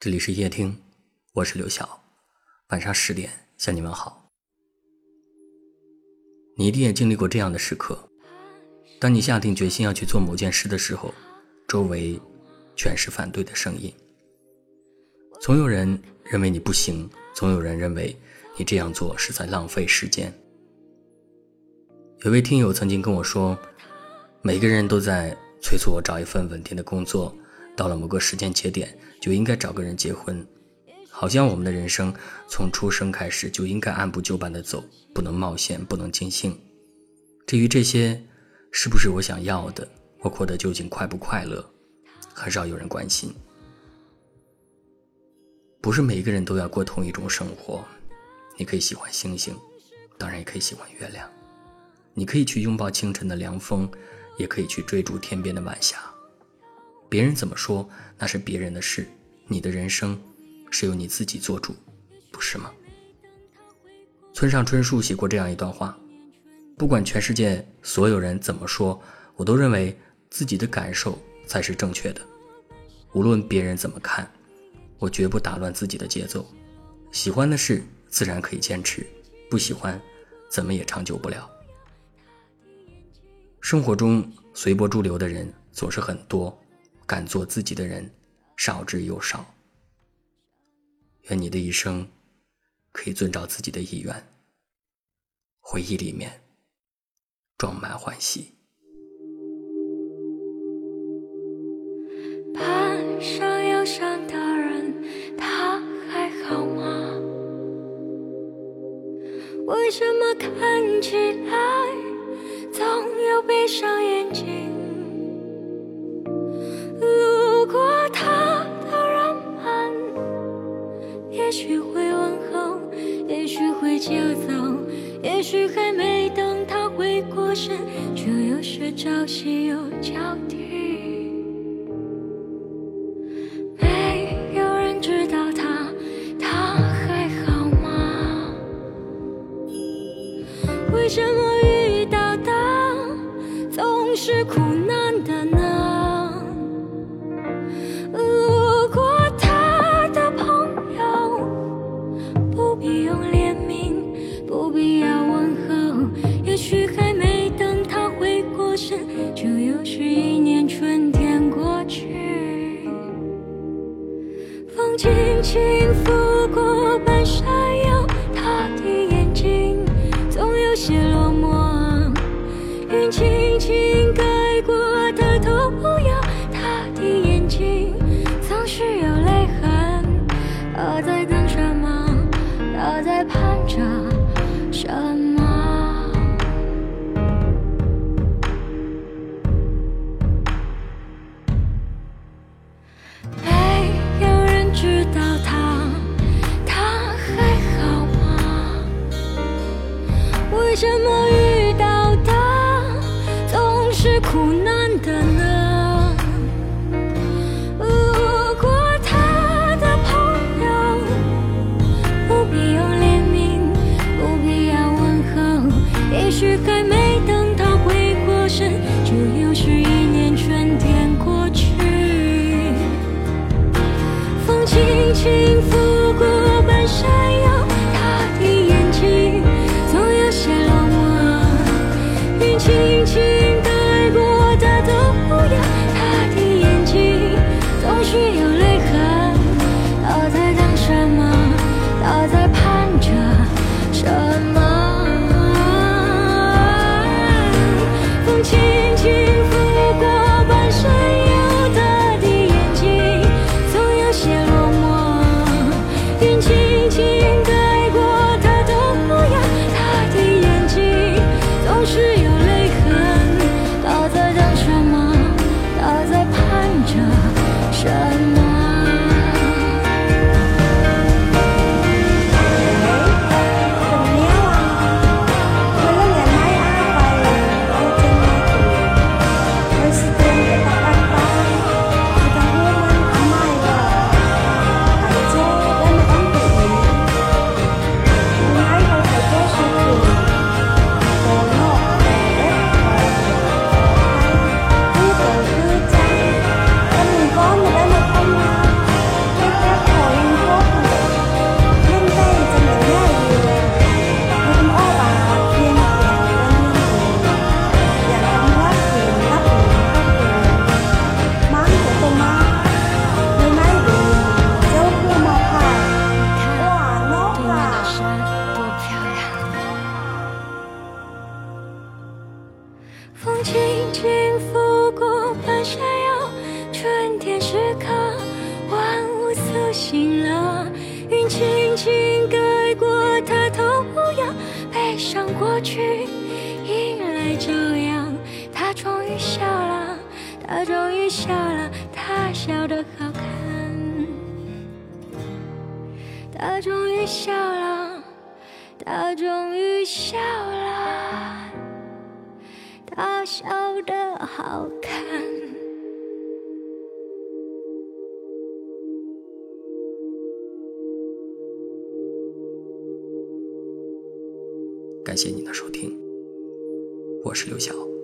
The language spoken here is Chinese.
这里是夜听，我是刘晓。晚上十点向你们好。你一定也经历过这样的时刻：当你下定决心要去做某件事的时候，周围全是反对的声音。总有人认为你不行，总有人认为你这样做是在浪费时间。有位听友曾经跟我说，每个人都在催促我找一份稳定的工作，到了某个时间节点就应该找个人结婚，好像我们的人生从出生开始就应该按部就班的走，不能冒险，不能尽兴。至于这些是不是我想要的，我过得究竟快不快乐，很少有人关心。不是每一个人都要过同一种生活，你可以喜欢星星，当然也可以喜欢月亮。你可以去拥抱清晨的凉风，也可以去追逐天边的晚霞。别人怎么说，那是别人的事。你的人生是由你自己做主，不是吗？村上春树写过这样一段话：不管全世界所有人怎么说，我都认为自己的感受才是正确的。无论别人怎么看，我绝不打乱自己的节奏。喜欢的事自然可以坚持，不喜欢，怎么也长久不了。生活中随波逐流的人总是很多，敢做自己的人少之又少。愿你的一生可以遵照自己的意愿，回忆里面装满欢喜。攀上忧伤的人，他还好吗？为什么看起来？许会问候，也许会就走，也许还没等他回过神，就又是朝夕又交替。没有人知道他，他还好吗？为什么遇到的总？是苦难的呢。轻轻抚什么遇到的总是苦难的呢？路过他的朋友，不必用怜悯，不必要问候。也许还没等他回过神，就又是一年春天过去。风轻轻云轻轻盖过他头扬，背上过去，迎来朝阳。他终于笑了，他终于笑了，他笑得好看。他终于笑了，他终于笑了，他笑得好看。感谢您的收听，我是刘晓。